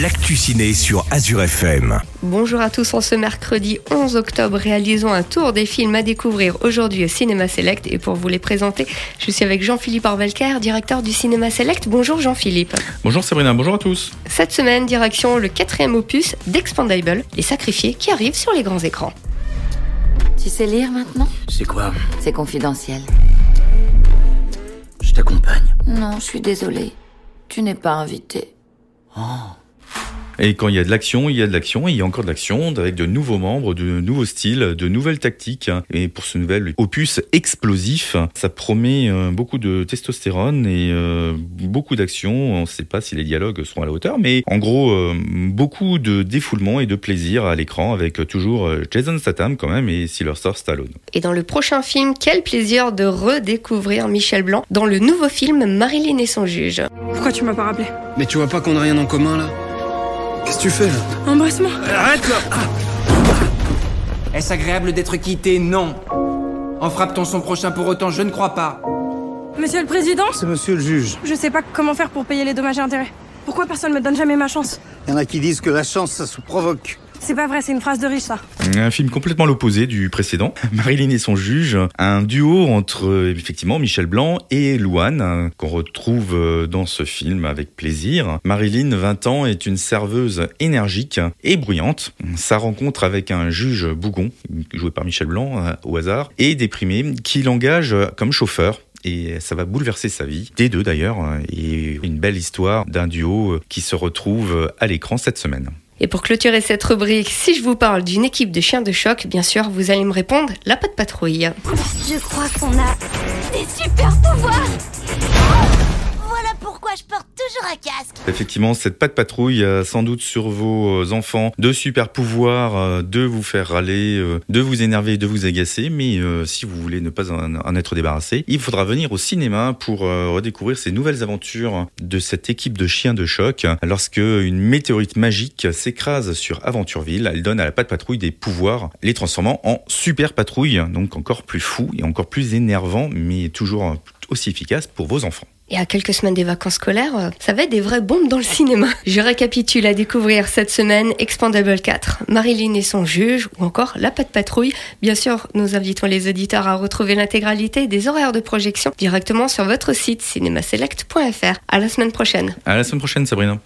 l'actu ciné sur Azure FM. Bonjour à tous, en ce mercredi 11 octobre, réalisons un tour des films à découvrir aujourd'hui au Cinéma Select. Et pour vous les présenter, je suis avec Jean-Philippe Orvelker, directeur du Cinéma Select. Bonjour Jean-Philippe. Bonjour Sabrina, bonjour à tous. Cette semaine, direction le quatrième opus d'Expandable, Les Sacrifiés, qui arrive sur les grands écrans. Tu sais lire maintenant? C'est quoi? C'est confidentiel. Je t'accompagne. Non, je suis désolée. Tu n'es pas invité. Oh. Et quand il y a de l'action, il y a de l'action, et il y a encore de l'action, avec de nouveaux membres, de nouveaux styles, de nouvelles tactiques. Et pour ce nouvel opus explosif, ça promet euh, beaucoup de testostérone et euh, beaucoup d'action. On ne sait pas si les dialogues sont à la hauteur, mais en gros, euh, beaucoup de défoulement et de plaisir à l'écran, avec toujours Jason Statham quand même et Sylvester Stallone. Et dans le prochain film, quel plaisir de redécouvrir Michel Blanc dans le nouveau film Marilyn et son juge. Pourquoi tu m'as pas rappelé? Mais tu vois pas qu'on n'a rien en commun là? Qu'est-ce que tu fais là Embrasse-moi Arrête là Est-ce agréable d'être quitté Non. En frappe-t-on son prochain pour autant Je ne crois pas. Monsieur le Président C'est monsieur le juge. Je sais pas comment faire pour payer les dommages et intérêts. Pourquoi personne me donne jamais ma chance Il y en a qui disent que la chance, ça se provoque. C'est pas vrai, c'est une phrase de riche ça. Un film complètement l'opposé du précédent. Marilyn et son juge, un duo entre effectivement Michel Blanc et Louane hein, qu'on retrouve euh, dans ce film avec plaisir. Marilyn, 20 ans, est une serveuse énergique et bruyante. Sa rencontre avec un juge bougon, joué par Michel Blanc euh, au hasard, et déprimé, qui l'engage comme chauffeur et ça va bouleverser sa vie, des deux d'ailleurs, et une belle histoire d'un duo qui se retrouve à l'écran cette semaine. Et pour clôturer cette rubrique, si je vous parle d'une équipe de chiens de choc, bien sûr, vous allez me répondre la patte patrouille. Je crois qu'on a des super pouvoirs. Effectivement, cette patte patrouille a sans doute sur vos enfants de super pouvoirs euh, de vous faire râler, euh, de vous énerver, de vous agacer. Mais euh, si vous voulez ne pas en être débarrassé, il faudra venir au cinéma pour redécouvrir ces nouvelles aventures de cette équipe de chiens de choc. Lorsque une météorite magique s'écrase sur Aventureville, elle donne à la patte patrouille des pouvoirs, les transformant en super patrouille, donc encore plus fou et encore plus énervant, mais toujours aussi efficace pour vos enfants. Et à quelques semaines des vacances scolaires, ça va être des vraies bombes dans le cinéma. Je récapitule à découvrir cette semaine Expandable 4, Marilyn et son juge, ou encore La Patte Patrouille. Bien sûr, nous invitons les auditeurs à retrouver l'intégralité des horaires de projection directement sur votre site cinémaselect.fr. À la semaine prochaine. À la semaine prochaine, Sabrina.